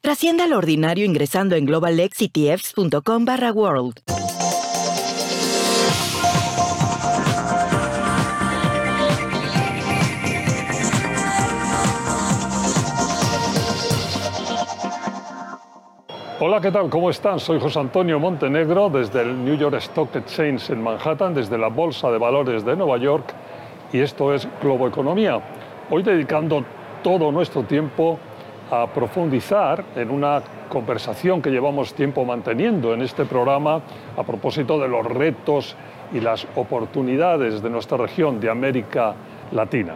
Trascienda lo ordinario ingresando en globalxetfs.com barra world. Hola, ¿qué tal? ¿Cómo están? Soy José Antonio Montenegro desde el New York Stock Exchange en Manhattan, desde la Bolsa de Valores de Nueva York y esto es Globo Economía. Hoy dedicando todo nuestro tiempo profundizar en una conversación que llevamos tiempo manteniendo en este programa a propósito de los retos y las oportunidades de nuestra región de América Latina.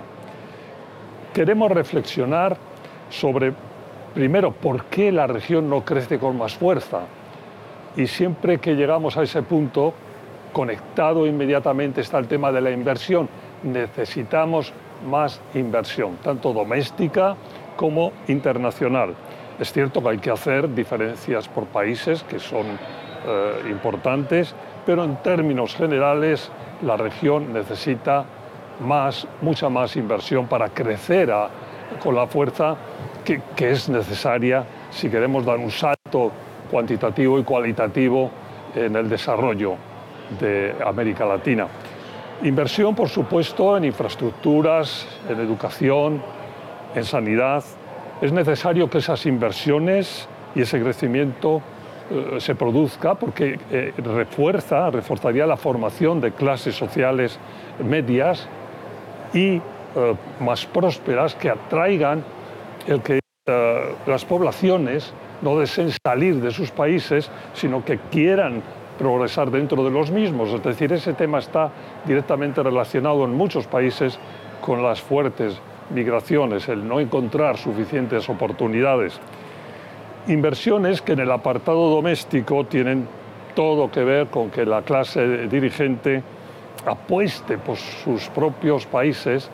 Queremos reflexionar sobre, primero, por qué la región no crece con más fuerza. Y siempre que llegamos a ese punto, conectado inmediatamente está el tema de la inversión. Necesitamos más inversión, tanto doméstica como internacional. Es cierto que hay que hacer diferencias por países que son eh, importantes, pero en términos generales la región necesita más, mucha más inversión para crecer con la fuerza que, que es necesaria si queremos dar un salto cuantitativo y cualitativo en el desarrollo de América Latina. Inversión, por supuesto, en infraestructuras, en educación, en sanidad. Es necesario que esas inversiones y ese crecimiento eh, se produzca porque eh, refuerza, reforzaría la formación de clases sociales medias y eh, más prósperas que atraigan el que las poblaciones no deseen salir de sus países, sino que quieran progresar dentro de los mismos. Es decir, ese tema está directamente relacionado en muchos países con las fuertes migraciones, el no encontrar suficientes oportunidades. Inversiones que en el apartado doméstico tienen todo que ver con que la clase dirigente apueste por sus propios países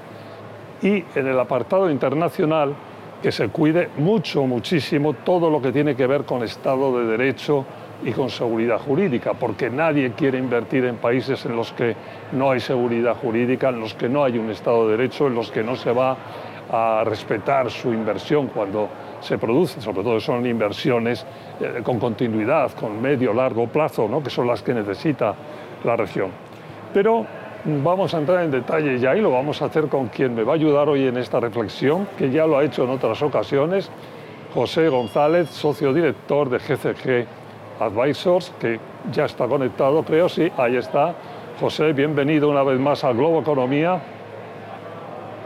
y en el apartado internacional que se cuide mucho, muchísimo todo lo que tiene que ver con Estado de Derecho, y con seguridad jurídica, porque nadie quiere invertir en países en los que no hay seguridad jurídica, en los que no hay un Estado de Derecho, en los que no se va a respetar su inversión cuando se produce, sobre todo son inversiones eh, con continuidad, con medio, largo plazo, ¿no? que son las que necesita la región. Pero vamos a entrar en detalle ya y lo vamos a hacer con quien me va a ayudar hoy en esta reflexión, que ya lo ha hecho en otras ocasiones, José González, socio director de GCG Advisors, que ya está conectado, creo, sí, ahí está. José, bienvenido una vez más a Globo Economía.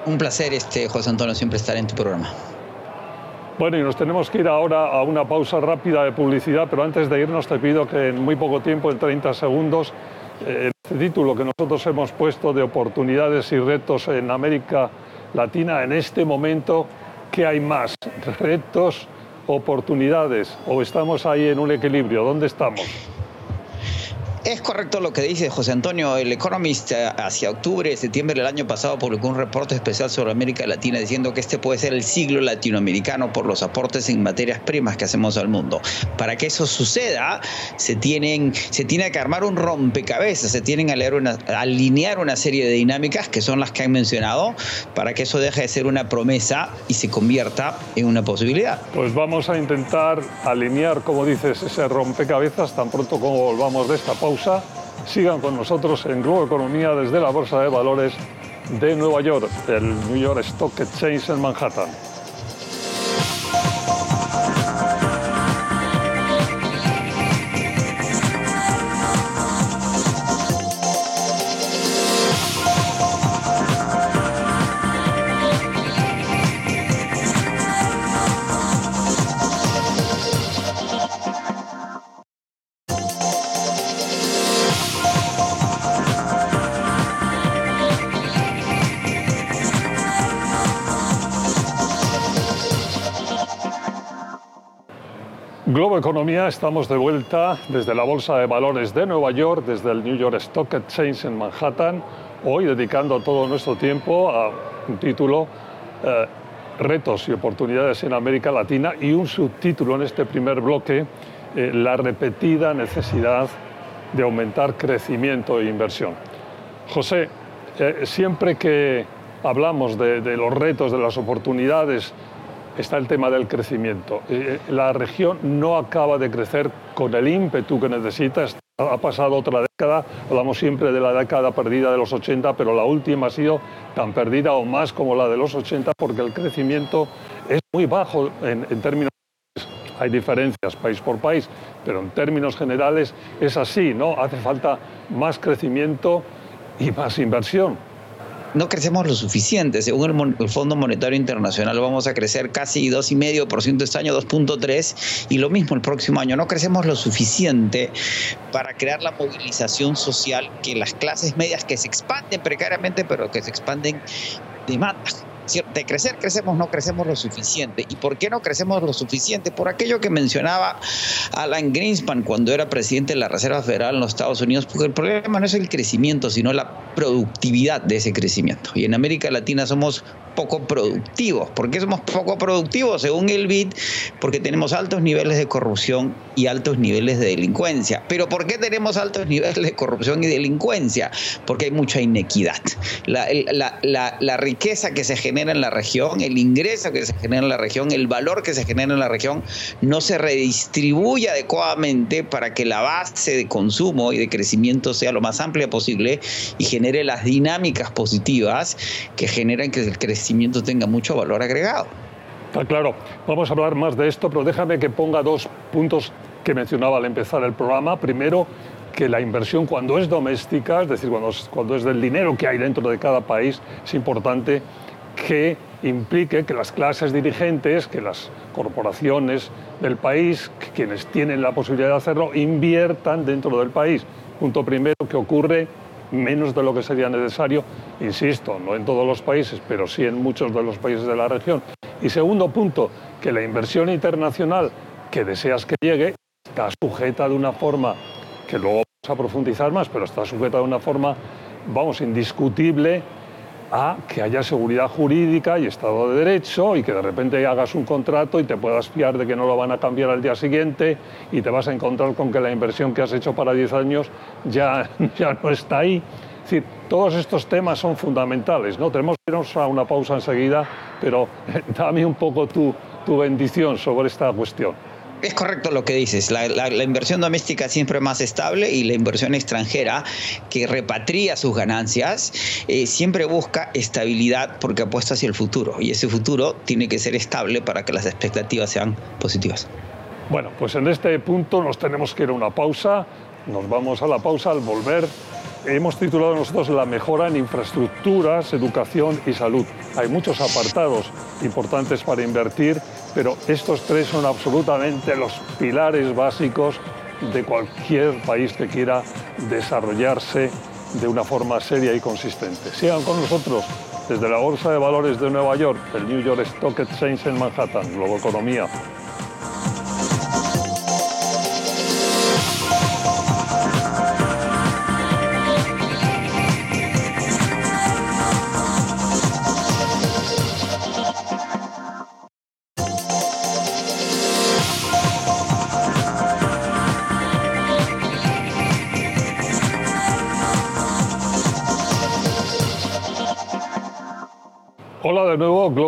Un placer, este, José Antonio, siempre estar en tu programa. Bueno, y nos tenemos que ir ahora a una pausa rápida de publicidad, pero antes de irnos te pido que en muy poco tiempo, en 30 segundos, eh, este título que nosotros hemos puesto de oportunidades y retos en América Latina, en este momento, ¿qué hay más? ¿Retos oportunidades o estamos ahí en un equilibrio? ¿Dónde estamos? Es correcto lo que dice José Antonio. El Economist eh, hacia octubre, septiembre del año pasado publicó un reporte especial sobre América Latina diciendo que este puede ser el siglo latinoamericano por los aportes en materias primas que hacemos al mundo. Para que eso suceda, se, tienen, se tiene que armar un rompecabezas, se tienen que una, alinear una serie de dinámicas que son las que han mencionado para que eso deje de ser una promesa y se convierta en una posibilidad. Pues vamos a intentar alinear, como dices, ese rompecabezas tan pronto como volvamos de esta pausa Sigan con nosotros en Globo Economía desde la Bolsa de Valores de Nueva York, el New York Stock Exchange en Manhattan. Globo Economía, estamos de vuelta desde la Bolsa de Valores de Nueva York, desde el New York Stock Exchange en Manhattan, hoy dedicando todo nuestro tiempo a un título, eh, Retos y oportunidades en América Latina, y un subtítulo en este primer bloque, eh, La repetida necesidad de aumentar crecimiento e inversión. José, eh, siempre que hablamos de, de los retos, de las oportunidades, está el tema del crecimiento. Eh, la región no acaba de crecer con el ímpetu que necesita. Ha pasado otra década, hablamos siempre de la década perdida de los 80, pero la última ha sido tan perdida o más como la de los 80 porque el crecimiento es muy bajo en, en términos hay diferencias país por país, pero en términos generales es así, ¿no? Hace falta más crecimiento y más inversión no crecemos lo suficiente. Según el, Fondo Monetario Internacional vamos a crecer casi 2,5% este año, 2,3%, y lo mismo el próximo año. No crecemos lo suficiente para crear la movilización social que las clases medias que se expanden precariamente, pero que se expanden demandan de crecer crecemos, no crecemos lo suficiente. ¿Y por qué no crecemos lo suficiente? Por aquello que mencionaba Alan Greenspan cuando era presidente de la Reserva Federal en los Estados Unidos, porque el problema no es el crecimiento, sino la productividad de ese crecimiento. Y en América Latina somos poco productivos. ¿Por qué somos poco productivos? Según el BID, porque tenemos altos niveles de corrupción y altos niveles de delincuencia. ¿Pero por qué tenemos altos niveles de corrupción y delincuencia? Porque hay mucha inequidad. La, la, la, riqueza que se genera en la región, el ingreso que se genera en la región, el valor que se genera en la región, no se redistribuye adecuadamente para que la base de consumo y de crecimiento sea lo más amplia posible y genere las dinámicas positivas que generan que el crecimiento tenga mucho valor agregado. Está claro. Vamos a hablar más de esto, pero déjame que ponga dos puntos que mencionaba al empezar el programa. Primero, que la inversión cuando es doméstica, es decir, cuando es, cuando es del dinero que hay dentro de cada país, es importante que implique que las clases dirigentes, que las corporaciones del país, quienes tienen la posibilidad de hacerlo, inviertan dentro del país. Punto primero que ocurre menos de lo que sería necesario, insisto, no en todos los países, pero sí en muchos de los países de la región. Y segundo punto, que la inversión internacional que deseas que llegue está sujeta de una forma, que luego vamos a profundizar más, pero está sujeta de una forma, vamos, indiscutible a que haya seguridad jurídica y Estado de Derecho y que de repente hagas un contrato y te puedas fiar de que no lo van a cambiar al día siguiente y te vas a encontrar con que la inversión que has hecho para 10 años ya, ya no está ahí. Es decir, todos estos temas son fundamentales. ¿no? Tenemos que irnos a una pausa enseguida, pero dame un poco tu, tu bendición sobre esta cuestión. Es correcto lo que dices. La, inversión doméstica siempre es más estable y la inversión extranjera que repatria sus ganancias eh, siempre busca estabilidad porque apuesta hacia el futuro. Y ese futuro tiene que ser estable para que las expectativas sean positivas. Bueno, pues en este punto nos tenemos que ir a una pausa. Nos vamos a la pausa al volver hemos titulado nosotros La mejora en infraestructuras, educación y salud. Hay muchos apartados importantes para invertir, pero estos tres son absolutamente los pilares básicos de cualquier país que quiera desarrollarse de una forma seria y consistente. Sigan con nosotros desde la Bolsa de Valores de Nueva York, el New York Stock Exchange en Manhattan, Globo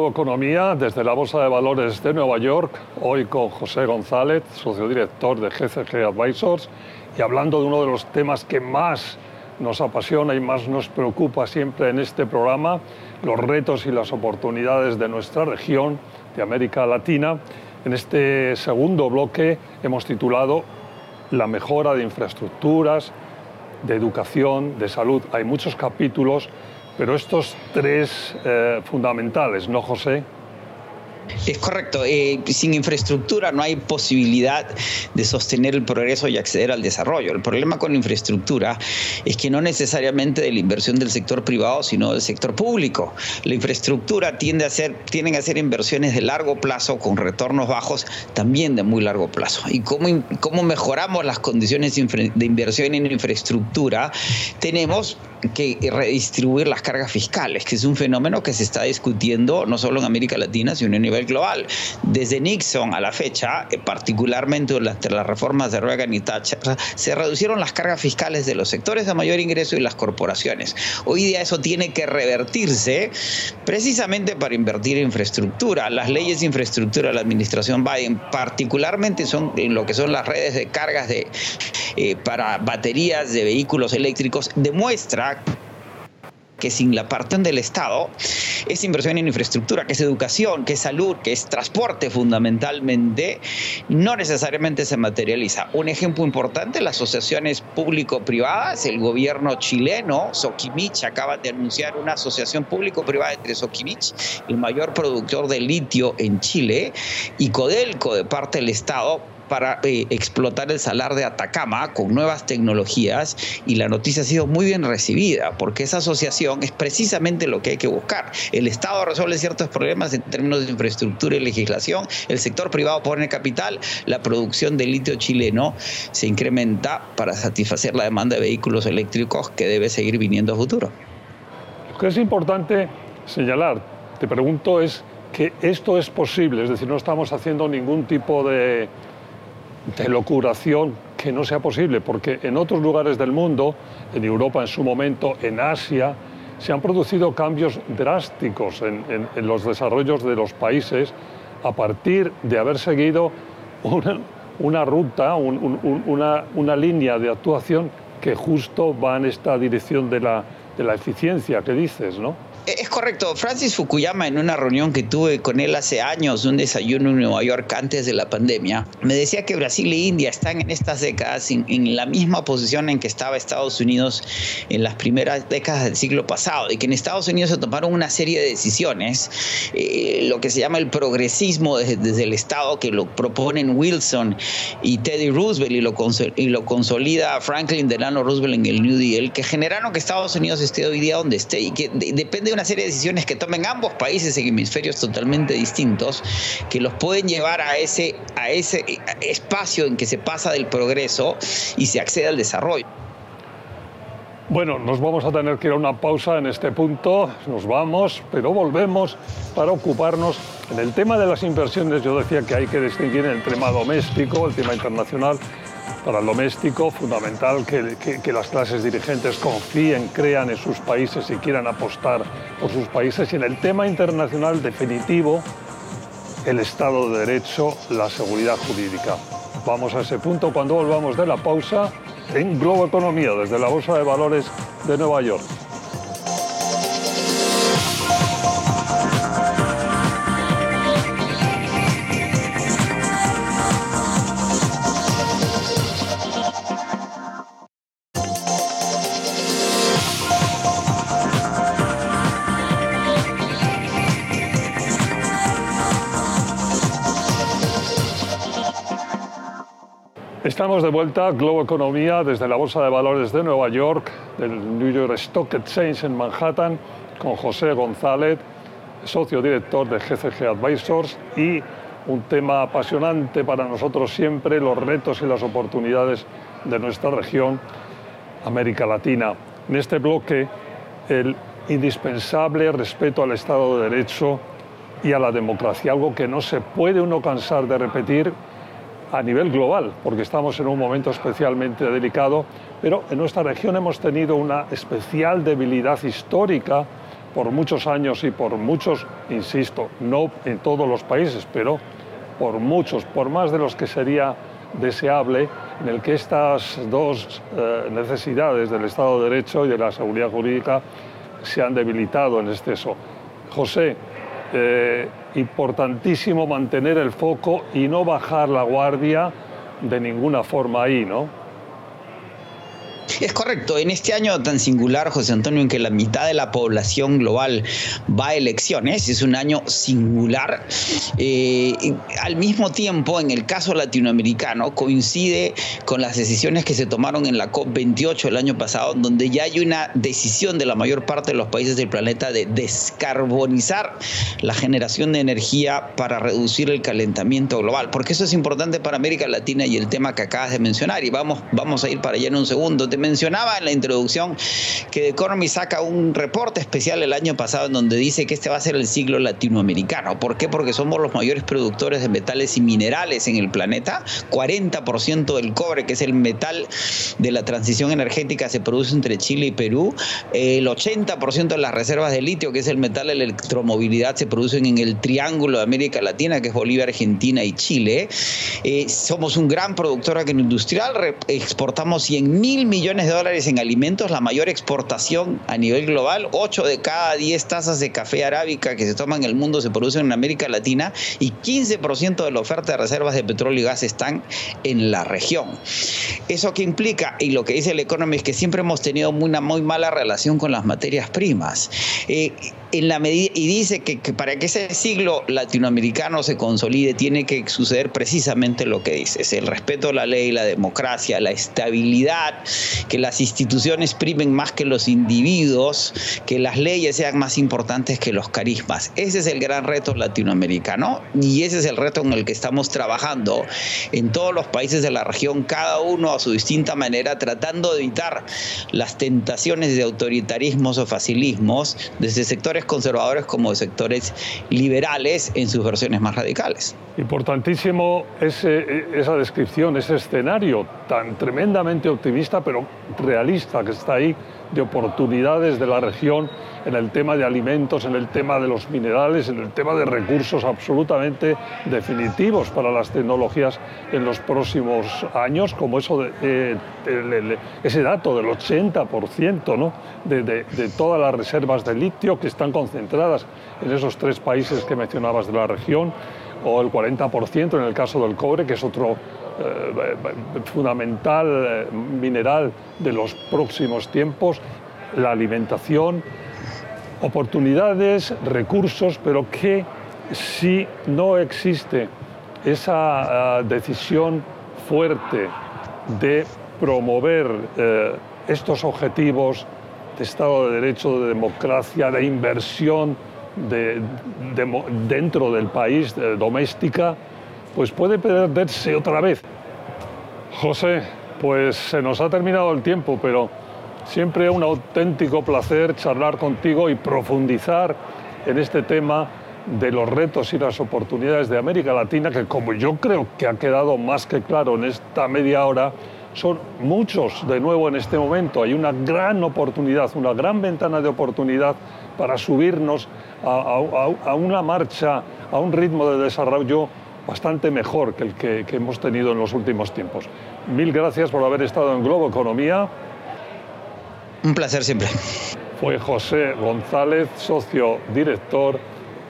Economía, desde la Bolsa de Valores de Nueva York, hoy con José González, socio director de GCG Advisors, y hablando de uno de los temas que más nos apasiona y más nos preocupa siempre en este programa, los retos y las oportunidades de nuestra región, de América Latina. En este segundo bloque hemos titulado La mejora de infraestructuras, de educación, de salud. Hay muchos capítulos, pero estos tres eh, fundamentales, ¿no, José? Es correcto. Eh, sin infraestructura no hay posibilidad de sostener el progreso y acceder al desarrollo. El problema con la infraestructura es que no necesariamente de la inversión del sector privado, sino del sector público. La infraestructura tiende a ser, tienden a ser inversiones de largo plazo con retornos bajos, también de muy largo plazo. ¿Y cómo, cómo mejoramos las condiciones de inversión en infraestructura? Tenemos que redistribuir las cargas fiscales, que es un fenómeno que se está discutiendo no solo en América Latina, sino a nivel global. Desde Nixon a la fecha, eh, particularmente durante las reformas de Reagan y Thatcher, se reducieron las cargas fiscales de los sectores de mayor ingreso y las corporaciones. Hoy día eso tiene que revertirse precisamente para invertir en infraestructura. Las leyes de infraestructura de la administración Biden, particularmente son en lo que son las redes de cargas de, eh, para baterías de vehículos eléctricos, demuestra que sin la parte del Estado es inversión en infraestructura, que es educación, que es salud, que es transporte fundamentalmente, no necesariamente se materializa. Un ejemplo importante, las asociaciones público-privadas, el gobierno chileno, Soquimich, acaba de anunciar una asociación público-privada entre Soquimich, el mayor productor de litio en Chile, y Codelco de parte del Estado para eh, explotar el salar de Atacama con nuevas tecnologías y la noticia ha sido muy bien recibida porque esa asociación es precisamente lo que hay que buscar. El Estado resuelve ciertos problemas en términos de infraestructura y legislación, el sector privado pone capital, la producción de litio chileno se incrementa para satisfacer la demanda de vehículos eléctricos que debe seguir viniendo a futuro. Lo que es importante señalar, te pregunto, es que esto es posible, es decir, no estamos haciendo ningún tipo de de locuración que no sea posible, porque en otros lugares del mundo, en Europa en su momento, en Asia, se han producido cambios drásticos en, los desarrollos de los países a partir de haber seguido una, ruta, una, una, línea de actuación que justo va en esta dirección de la, de la eficiencia que dices, ¿no? Es correcto. Francis Fukuyama, en una reunión que tuve con él hace años, un desayuno en Nueva York antes de la pandemia, me decía que Brasil e India están en estas décadas en, la misma posición en que estaba Estados Unidos en las primeras décadas del siglo pasado y que en Estados Unidos se tomaron una serie de decisiones, eh, lo que se llama el progresismo desde, el Estado, que lo proponen Wilson y Teddy Roosevelt y lo consolida Franklin Delano Roosevelt en el New Deal, que generaron que Estados Unidos esté hoy día donde esté y que depende una serie de decisiones que tomen ambos países en hemisferios totalmente distintos que los pueden llevar a ese, a ese espacio en que se pasa del progreso y se accede al desarrollo. Bueno, nos vamos a tener que ir a una pausa en este punto, nos vamos, pero volvemos para ocuparnos en el tema de las inversiones. Yo decía que hay que distinguir el tema doméstico, el tema internacional para el doméstico, fundamental que, las clases dirigentes confíen, crean en sus países y quieran apostar por sus países. Y en el tema internacional definitivo, el Estado de Derecho, la seguridad jurídica. Vamos a ese punto cuando volvamos de la pausa en Globo Economía, desde la Bolsa de Valores de Nueva York. Estamos de vuelta, Globo Economía, desde la Bolsa de Valores de Nueva York, del New York Stock Exchange en Manhattan, con José González, socio director de GCG Advisors, y un tema apasionante para nosotros siempre, los retos y las oportunidades de nuestra región, América Latina. En este bloque, el indispensable respeto al Estado de Derecho y a la democracia, algo que no se puede uno cansar de repetir a nivel global, porque estamos en un momento especialmente delicado, pero en nuestra región hemos tenido una especial debilidad histórica por muchos años y por muchos, insisto, no en todos los países, pero por muchos, por más de los que sería deseable, en el que estas dos eh, necesidades del Estado de Derecho y de la seguridad jurídica se han debilitado en exceso. José, eh, importantísimo mantener el foco y no bajar la guardia de ninguna forma ahí, ¿no? Es correcto. En este año tan singular, José Antonio, en que la mitad de la población global va a elecciones, es un año singular. Eh, al mismo tiempo, en el caso latinoamericano, coincide con las decisiones que se tomaron en la COP28 el año pasado, donde ya hay una decisión de la mayor parte de los países del planeta de descarbonizar la generación de energía para reducir el calentamiento global. Porque eso es importante para América Latina y el tema que acabas de mencionar. Y vamos, vamos a ir para allá en un segundo mencionaba en la introducción que The Economy saca un reporte especial el año pasado en donde dice que este va a ser el siglo latinoamericano. ¿Por qué? Porque somos los mayores productores de metales y minerales en el planeta. 40% del cobre, que es el metal de la transición energética, se produce entre Chile y Perú. El 80% de las reservas de litio, que es el metal de la electromovilidad, se producen en el triángulo de América Latina, que es Bolivia, Argentina y Chile. Eh, somos un gran productor agroindustrial, exportamos 100 mil millones de dólares en alimentos, la mayor exportación a nivel global. 8 de cada 10 tazas de café arábica que se toman en el mundo se producen en América Latina y 15% de la oferta de reservas de petróleo y gas están en la región. ¿Eso qué implica? Y lo que dice el Economist es que siempre hemos tenido una muy mala relación con las materias primas. Eh, en la medida, y dice que, para que ese siglo latinoamericano se consolide tiene que suceder precisamente lo que dices, el respeto a la ley, la democracia, la estabilidad, que las instituciones primen más que los individuos, que las leyes sean más importantes que los carismas. Ese es el gran reto latinoamericano y ese es el reto en el que estamos trabajando en todos los países de la región, cada uno a su distinta manera, tratando de evitar las tentaciones de autoritarismos o facilismos desde sectores conservadores como de sectores liberales en sus versiones más radicales. Importantísimo esa descripción, ese escenario tan tremendamente optimista pero realista que está ahí de oportunidades de la región en el tema de alimentos, en el tema de los minerales, en el tema de recursos absolutamente definitivos para las tecnologías en los próximos años, como eso de, ese dato del 80% ¿no? de, de todas las reservas de litio que están concentradas en esos tres países que mencionabas de la región, o el 40% en el caso del cobre, que es otro fundamental eh, mineral de los próximos tiempos, la alimentación, oportunidades, recursos, pero que si no existe esa eh, decisión fuerte de promover estos objetivos de Estado de Derecho, de democracia, de inversión dentro del país, doméstica, pues puede perderse otra vez. José, pues se nos ha terminado el tiempo, pero siempre un auténtico placer charlar contigo y profundizar en este tema de los retos y las oportunidades de América Latina, que como yo creo que ha quedado más que claro en esta media hora, son muchos de nuevo en este momento. Hay una gran oportunidad, una gran ventana de oportunidad para subirnos a, una marcha, a un ritmo de desarrollo bastante mejor que el que, hemos tenido en los últimos tiempos. Mil gracias por haber estado en Globo Economía. Un placer siempre. Fue José González, socio director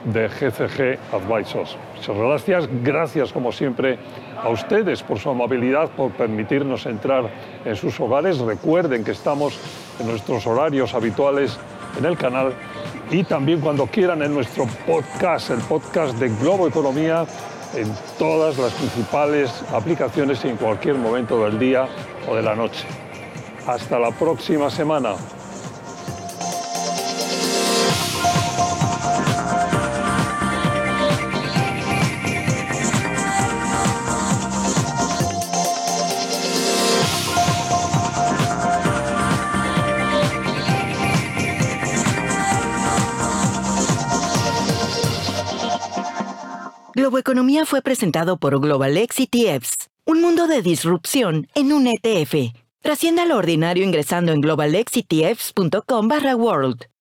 de GCG Advisors. Muchas gracias, gracias como siempre a ustedes por su amabilidad, por permitirnos entrar en sus hogares. Recuerden que estamos en nuestros horarios habituales en el canal y también cuando quieran en nuestro podcast, el podcast de Globo Economía en todas las principales aplicaciones y en cualquier momento del día o de la noche. Hasta la próxima semana. Economía fue presentado por Global X ETFs, un mundo de disrupción en un ETF. Trascienda lo ordinario ingresando en globalexetfs.com barra world.